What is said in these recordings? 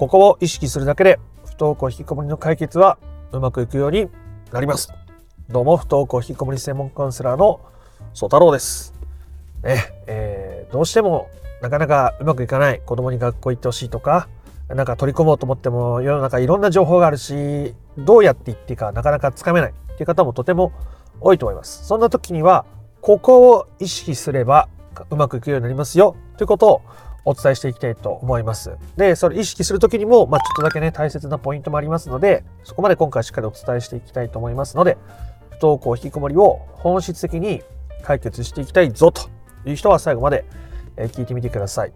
ここを意識するだけで不登校引きこもりの解決はうまくいくようになります。どうも不登校引きこもり専門カウンセラーの曽太郎です。ねえー、どうしてもなかなかうまくいかない子供に学校行ってほしいとかなんか取り込もうと思っても世の中いろんな情報があるしどうやって言っていいかなかなかつかめないっていう方もとても多いと思います。そんな時にはここを意識すればうまくいくようになりますよ。ということをお伝えしていきたいと思います。で、それ意識するときにも、まあ、ちょっとだけね、大切なポイントもありますので、そこまで今回しっかりお伝えしていきたいと思いますので、不登校引きこもりを本質的に解決していきたいぞという人は最後まで聞いてみてください。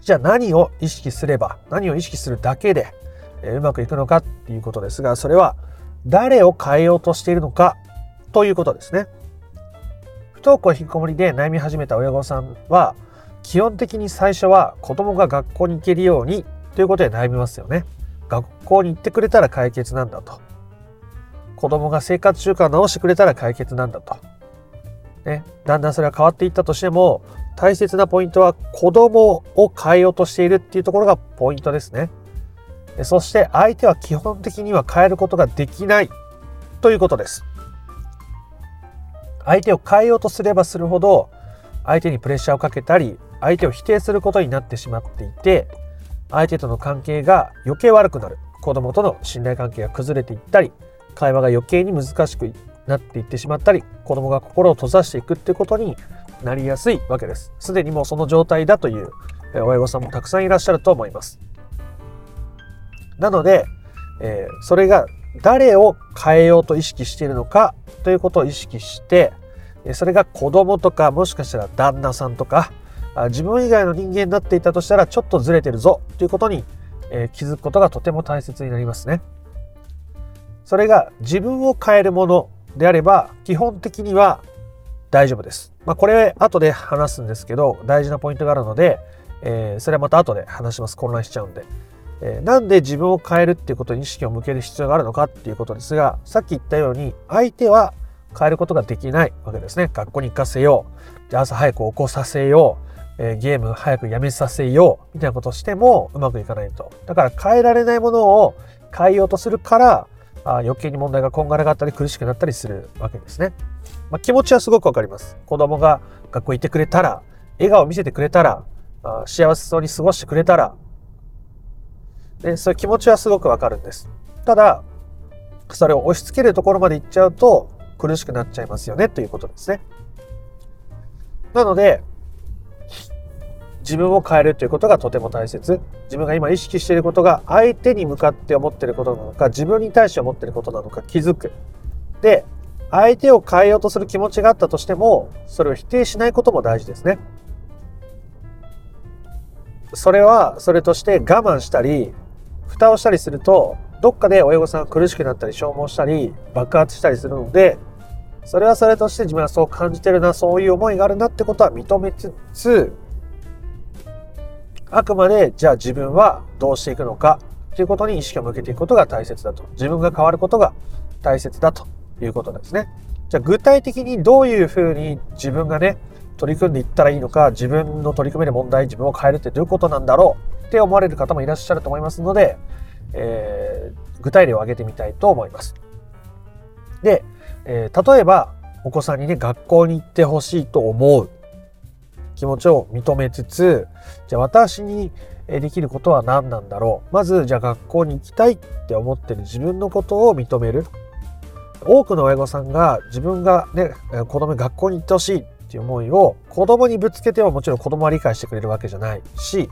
じゃあ何を意識すれば、何を意識するだけでうまくいくのかっていうことですが、それは誰を変えようとしているのかということですね。不登校引きこもりで悩み始めた親御さんは、基本的に最初は子供が学校に行けるようにということで悩みますよね。学校に行ってくれたら解決なんだと。子供が生活習慣を直してくれたら解決なんだと。ね、だんだんそれは変わっていったとしても大切なポイントは子供を変えようとしているっていうところがポイントですね。そして相手は基本的には変えることができないということです。相手を変えようとすればするほど相手にプレッシャーをかけたり相手を否定することになってしまっていて相手との関係が余計悪くなる。子供との信頼関係が崩れていったり会話が余計に難しくなっていってしまったり子供が心を閉ざしていくってことになりやすいわけです。すでにもうその状態だという親御さんもたくさんいらっしゃると思います。なので、えー、それが誰を変えようと意識しているのかということを意識してそれが子供とかもしかしたら旦那さんとか自分以外の人間になっていたとしたらちょっとずれてるぞということに、気づくことがとても大切になりますね。それが自分を変えるものであれば基本的には大丈夫です。まあ、これ後で話すんですけど大事なポイントがあるので、え、それはまた後で話します。混乱しちゃうんで。え、なんで自分を変えるっていうことに意識を向ける必要があるのかっていうことですがさっき言ったように相手は変えることができないわけですね。学校に行かせよう。じゃあ朝早く起こさせよう。えー、ゲーム早くやめさせようみたいなことをしてもうまくいかないと。だから変えられないものを変えようとするからあ余計に問題がこんがらがったり苦しくなったりするわけですね。まあ、気持ちはすごくわかります。子供が学校行ってくれたら、笑顔を見せてくれたら、あ幸せそうに過ごしてくれたら、でそういう気持ちはすごくわかるんです。ただ、それを押し付けるところまで行っちゃうと苦しくなっちゃいますよねということですね。なので、自分を変えるということがとても大切。自分が今意識していることが相手に向かって思っていることなのか自分に対して思っていることなのか気づく。で相手を変えようとする気持ちがあったとしてもそれを否定しないことも大事ですね。それはそれとして我慢したり蓋をしたりするとどっかで親御さんが苦しくなったり消耗したり爆発したりするのでそれはそれとして自分はそう感じてるなそういう思いがあるなってことは認めつつあくまでじゃあ自分はどうしていくのかということに意識を向けていくことが大切だと。自分が変わることが大切だということですね。じゃあ具体的にどういうふうに自分がね、取り組んでいったらいいのか、自分の取り組める問題、自分を変えるってどういうことなんだろうって思われる方もいらっしゃると思いますので、えー、具体例を挙げてみたいと思います。で、えー、例えばお子さんにね、学校に行ってほしいと思う気持ちを認めつつじゃあ私にできることは何なんだろう。まずじゃあ学校に行きたいって思ってる自分のことを認める。多くの親御さんが自分がね子供に学校に行ってほしいっていう思いを子供にぶつけてはもちろん子供は理解してくれるわけじゃないし、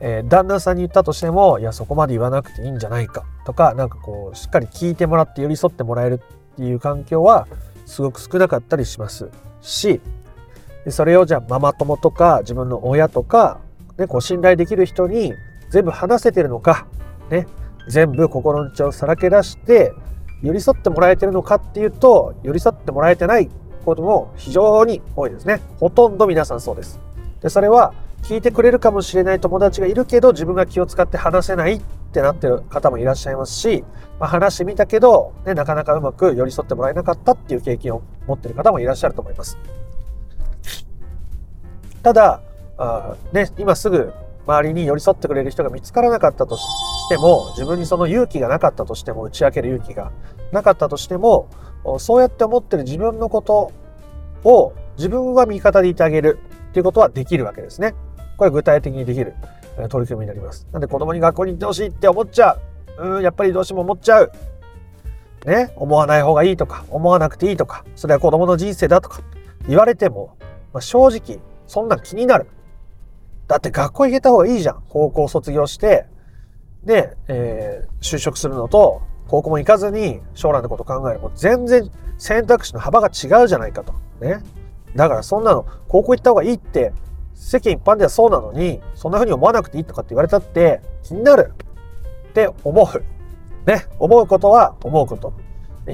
えー、旦那さんに言ったとしてもいやそこまで言わなくていいんじゃないかとかなんかこうしっかり聞いてもらって寄り添ってもらえるっていう環境はすごく少なかったりしますしそれをじゃあママ友とか自分の親とか、ね、こう信頼できる人に全部話せてるのか、ね、全部心の内をさらけ出して寄り添ってもらえてるのかっていうと寄り添ってもらえてないことも非常に多いですね。ほとんど皆さんそうです。でそれは聞いてくれるかもしれない友達がいるけど自分が気を使って話せないってなってる方もいらっしゃいますし、まあ、話してみたけど、ね、なかなかうまく寄り添ってもらえなかったっていう経験を持ってる方もいらっしゃると思います。ただあ、ね、今すぐ周りに寄り添ってくれる人が見つからなかったとしても自分にその勇気がなかったとしても打ち明ける勇気がなかったとしてもそうやって思ってる自分のことを自分は味方でいてあげるっていうことはできるわけですね。これ具体的にできる取り組みになります。なんで子供に学校に行ってほしいって思っちゃう。うん、やっぱりどうしても思っちゃう。ね、思わない方がいいとか、思わなくていいとか、それは子供の人生だとか言われても、まあ、正直、そんなん気になる。だって学校行けた方がいいじゃん。高校卒業して、で、えー、就職するのと、高校も行かずに将来のこと考える。もう全然選択肢の幅が違うじゃないかと。ね。だからそんなの、高校行った方がいいって、世間一般ではそうなのに、そんな風に思わなくていいとかって言われたって気になるって思う。ね。思うことは思うこと。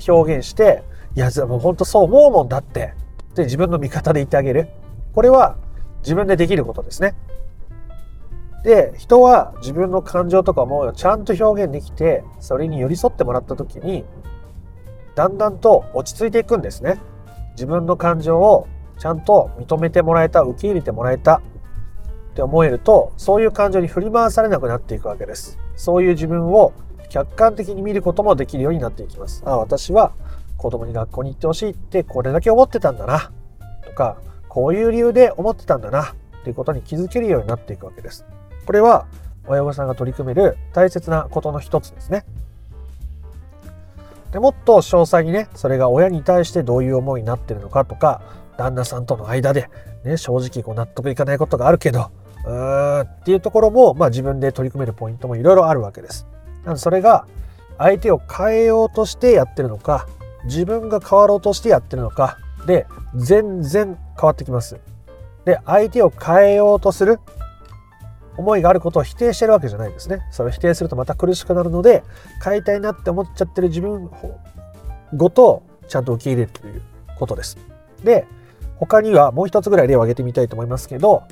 表現して、いや、もう本当そう思うもんだって。で、自分の味方でいてあげる。これは自分でできることですね。で、人は自分の感情とかもちゃんと表現できて、それに寄り添ってもらった時に、だんだんと落ち着いていくんですね。自分の感情をちゃんと認めてもらえた、受け入れてもらえたって思えると、そういう感情に振り回されなくなっていくわけです。そういう自分を客観的に見ることもできるようになっていきます。あ、私は子供に学校に行ってほしいってこれだけ思ってたんだな。とか、こういう理由で思ってたんだな。っていうことに気づけるようになっていくわけです。これは親御さんが取り組める大切なことの一つですね。でもっと詳細にね、それが親に対してどういう思いになってるのかとか、旦那さんとの間で、ね、正直こう納得いかないことがあるけど、うーんっていうところも、まあ、自分で取り組めるポイントもいろいろあるわけです。なのでそれが相手を変えようとしてやってるのか、自分が変わろうとしてやってるのかで全然変わってきます。で、相手を変えようとする思いがあることを否定してるわけじゃないですね。それを否定するとまた苦しくなるので、変えたいなって思っちゃってる自分ごとちゃんと受け入れるということです。で、他にはもう一つぐらい例を挙げてみたいと思いますけど、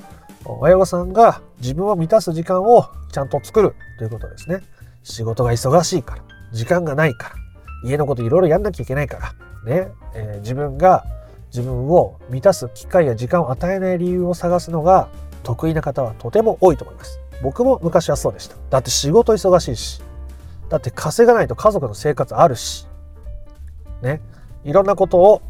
親御さんが自分を満たす時間をちゃんと作るということですね。仕事が忙しいから、時間がないから、家のこといろいろやんなきゃいけないから、ね、えー、自分が自分を満たす機会や時間を与えない理由を探すのが得意な方はとても多いと思います。僕も昔はそうでした。だって仕事忙しいし、だって稼がないと家族の生活あるし、ね、いろんなことを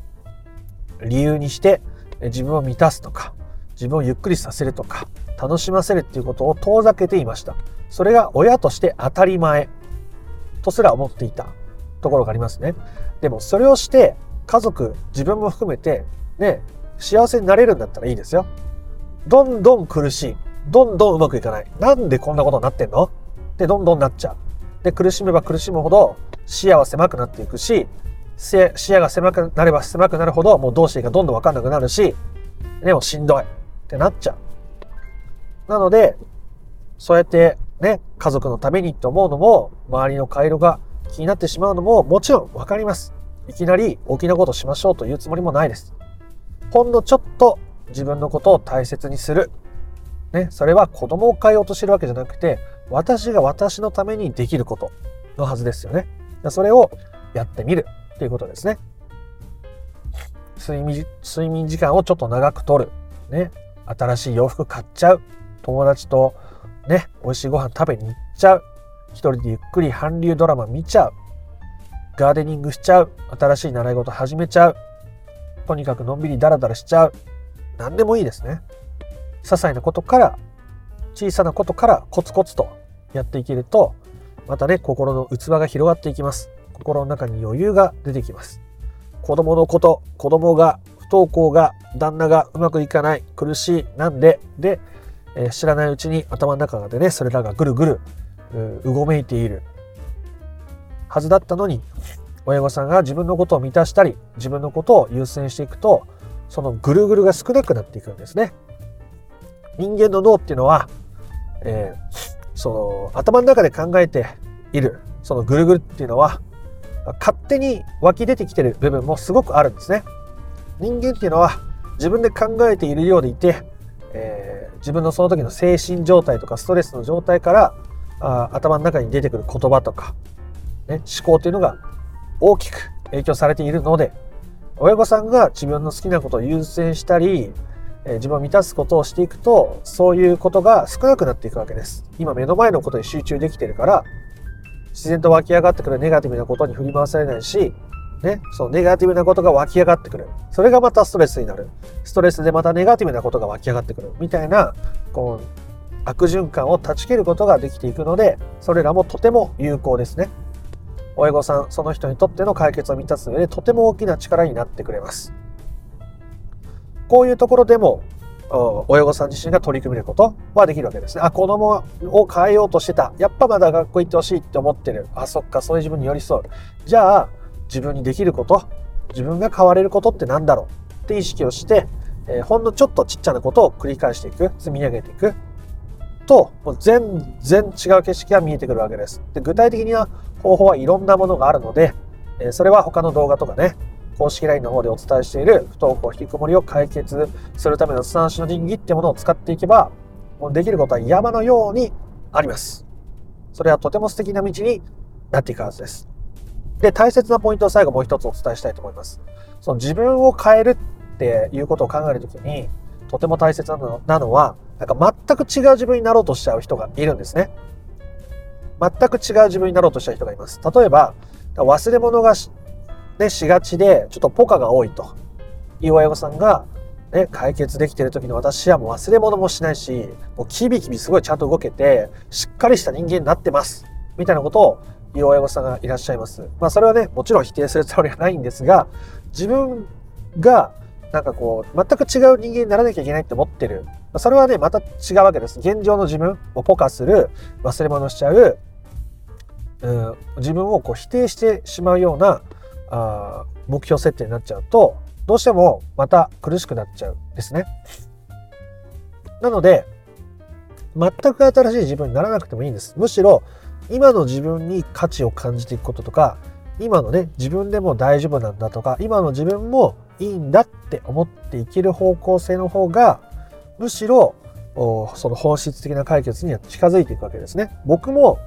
理由にして自分を満たすとか、自分をゆっくりさせるとか、楽しませるっていうことを遠ざけていました。それが親として当たり前とすら思っていたところがありますね。でもそれをして家族、自分も含めてね、幸せになれるんだったらいいですよ。どんどん苦しい。どんどんうまくいかない。なんでこんなことになってんの？ってどんどんなっちゃう。で、苦しめば苦しむほど視野は狭くなっていくし、視野が狭くなれば狭くなるほどもうどうしていいかどんどんわかんなくなるし、でもしんどいってなっちゃう。なので、そうやってね、家族のためにって思うのも、周りの回路が気になってしまうのももちろんわかります。いきなり大きなことしましょうというつもりもないです。ほんのちょっと自分のことを大切にする。ね、それは子供を変えようとしてるわけじゃなくて、私が私のためにできることのはずですよね。それをやってみるっていうことですね。睡眠睡眠時間をちょっと長くとる。ね、新しい洋服買っちゃう。友達とね、美味しいご飯食べに行っちゃう。一人でゆっくり韓流ドラマ見ちゃう。ガーデニングしちゃう。新しい習い事始めちゃう。とにかくのんびりダラダラしちゃう。何でもいいですね。些細なことから、小さなことからコツコツとやっていけると、またね、心の器が広がっていきます。心の中に余裕が出てきます。子供のこと、子供が不登校が、旦那がうまくいかない、苦しい、なんで、で、えー、知らないうちに頭の中でね、それらがぐるぐるうごめいているはずだったのに、親御さんが自分のことを満たしたり、自分のことを優先していくと、そのぐるぐるが少なくなっていくんですね。人間の脳っていうのは、えー、その頭の中で考えているそのぐるぐるっていうのは勝手に湧き出てきてる部分もすごくあるんですね。人間っていうのは自分で考えているようでいて、えー、自分のその時の精神状態とかストレスの状態からあ頭の中に出てくる言葉とか、ね、思考というのが大きく影響されているので親御さんが自分の好きなことを優先したり、え自分を満たすことをしていくとそういうことが少なくなっていくわけです今目の前のことに集中できてるから自然と湧き上がってくるネガティブなことに振り回されないしね、そのネガティブなことが湧き上がってくる。それがまたストレスになる。ストレスでまたネガティブなことが湧き上がってくる。みたいな、こう、悪循環を断ち切ることができていくので、それらもとても有効ですね。親御さん、その人にとっての解決を満たす上でとても大きな力になってくれます。こういうところでも、親御さん自身が取り組めることはできるわけですね。あ、子供を変えようとしてた。やっぱまだ学校行ってほしいって思ってる。あ、そっか、そういう自分に寄り添う。じゃあ、自分にできること自分が変われることって何だろう？って意識をして、えー、ほんのちょっとちっちゃなことを繰り返していく積み上げていくともう全然違う景色が見えてくるわけですで具体的な方法はいろんなものがあるので、えー、それは他の動画とかね公式 LINE の方でお伝えしている不登校引きこもりを解決するための三種の神器ってものを使っていけばもうできることは山のようにありますそれはとても素敵な道になっていくはずですで、大切なポイントを最後もう一つお伝えしたいと思います。その自分を変えるっていうことを考えるときに、とても大切なのなのは、なんか全く違う自分になろうとしちゃう人がいるんですね。全く違う自分になろうとした人がいます。例えば、忘れ物がし,、ね、しがちで、ちょっとポカが多いという親御さんが、ね、解決できてる時の私はもう忘れ物もしないし、もうキビキビすごいちゃんと動けて、しっかりした人間になってます。みたいなことをいう親御さんがいらっしゃいます。まあそれはね、もちろん否定するつもりはないんですが、自分がなんかこう、全く違う人間にならなきゃいけないって思ってる。それはね、また違うわけです。現状の自分をポカする、忘れ物しちゃう、うん、自分をこう否定してしまうようなあ目標設定になっちゃうと、どうしてもまた苦しくなっちゃうんですね。なので、全く新しい自分にならなくてもいいんです。むしろ今の自分に価値を感じていくこととか今のね自分でも大丈夫なんだとか今の自分もいいんだって思っていける方向性の方がむしろその本質的な解決には近づいていくわけですね。僕も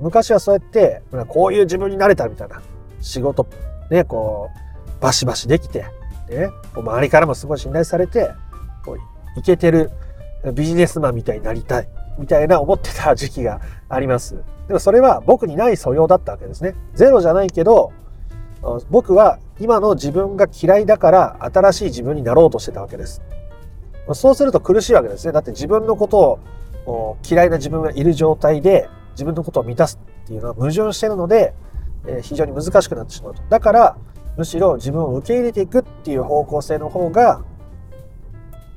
昔はそうやってこういう自分になれたみたいな仕事ねこうバシバシできて、ね、周りからもすごい信頼されてこういけてるビジネスマンみたいになりたいみたいな思ってた時期があります。でもそれは僕にない素養だったわけですね。ゼロじゃないけど、僕は今の自分が嫌いだから新しい自分になろうとしてたわけです。そうすると苦しいわけですね。だって自分のことを嫌いな自分がいる状態で自分のことを満たすっていうのは矛盾してるので、え非常に難しくなってしまうと。だからむしろ自分を受け入れていくっていう方向性の方が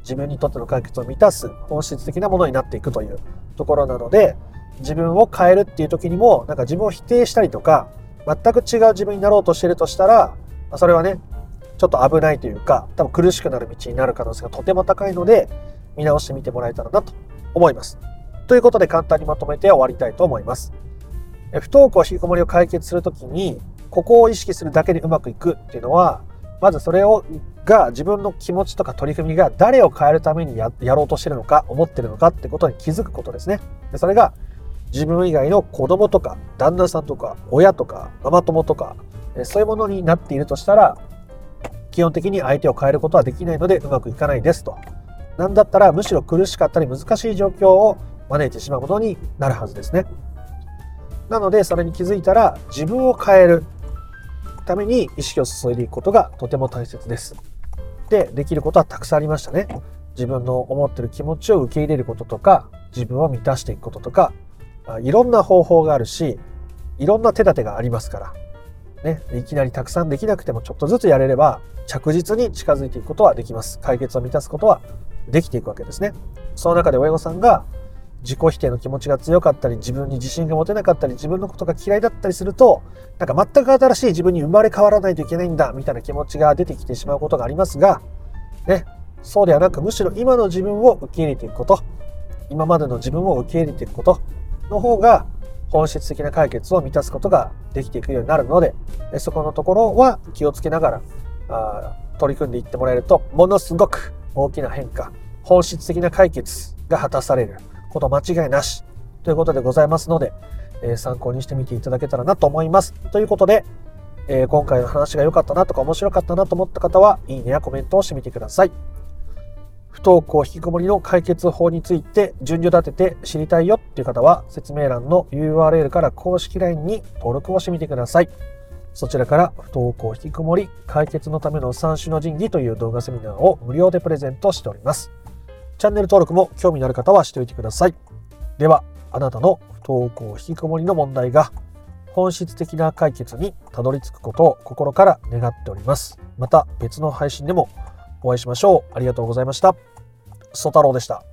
自分にとっての解決を満たす本質的なものになっていくというところなので自分を変えるっていう時にもなんか自分を否定したりとか全く違う自分になろうとしてるとしたらそれはねちょっと危ないというか多分苦しくなる道になる可能性がとても高いので見直してみてもらえたらなと思います。ということで簡単にまとめて終わりたいと思います。不登校引きこもりを解決するときにここを意識するだけでうまくいくっていうのはまずそれをが自分の気持ちとか取り組みが誰を変えるためにやろうとしてるのか思ってるのかってことに気づくことですね。でそれが自分以外の子供とか旦那さんとか親とかママ友とかそういうものになっているとしたら基本的に相手を変えることはできないのでうまくいかないですと。なんだったらむしろ苦しかったり難しい状況を招いてしまうことになるはずですね。なのでそれに気づいたら自分を変えるために意識を注いでいくことがとても大切です。で、できることはたくさんありましたね。自分の思ってる気持ちを受け入れることとか、自分を満たしていくこととか、いろんな方法があるし、いろんな手立てがありますから、ね、いきなりたくさんできなくてもちょっとずつやれれば着実に近づいていくことはできます。解決を満たすことはできていくわけですね。その中で親御さんが自己否定の気持ちが強かったり、自分に自信が持てなかったり、自分のことが嫌いだったりすると、なんか全く新しい自分に生まれ変わらないといけないんだ、みたいな気持ちが出てきてしまうことがありますが、ね、そうではなく、むしろ今の自分を受け入れていくこと、今までの自分を受け入れていくことの方が、本質的な解決を満たすことができていくようになるので、そこのところは気をつけながら、あ取り組んでいってもらえると、ものすごく大きな変化、本質的な解決が果たされる。こと間違いなしということでございますので、え、参考にしてみていただけたらなと思います。ということで、え、今回の話が良かったなとか面白かったなと思った方は、いいねやコメントをしてみてください。不登校引きこもりの解決法について順序立てて知りたいよっていう方は説明欄の URL から公式 LINE に登録をしてみてください。そちらから不登校引きこもり解決のための三種の神器という動画セミナーを無料でプレゼントしております。チャンネル登録も興味のある方はしておいてください。では、あなたの不登校引きこもりの問題が本質的な解決にたどり着くことを心から願っております。また別の配信でもお会いしましょう。ありがとうございました。ソ太郎でした。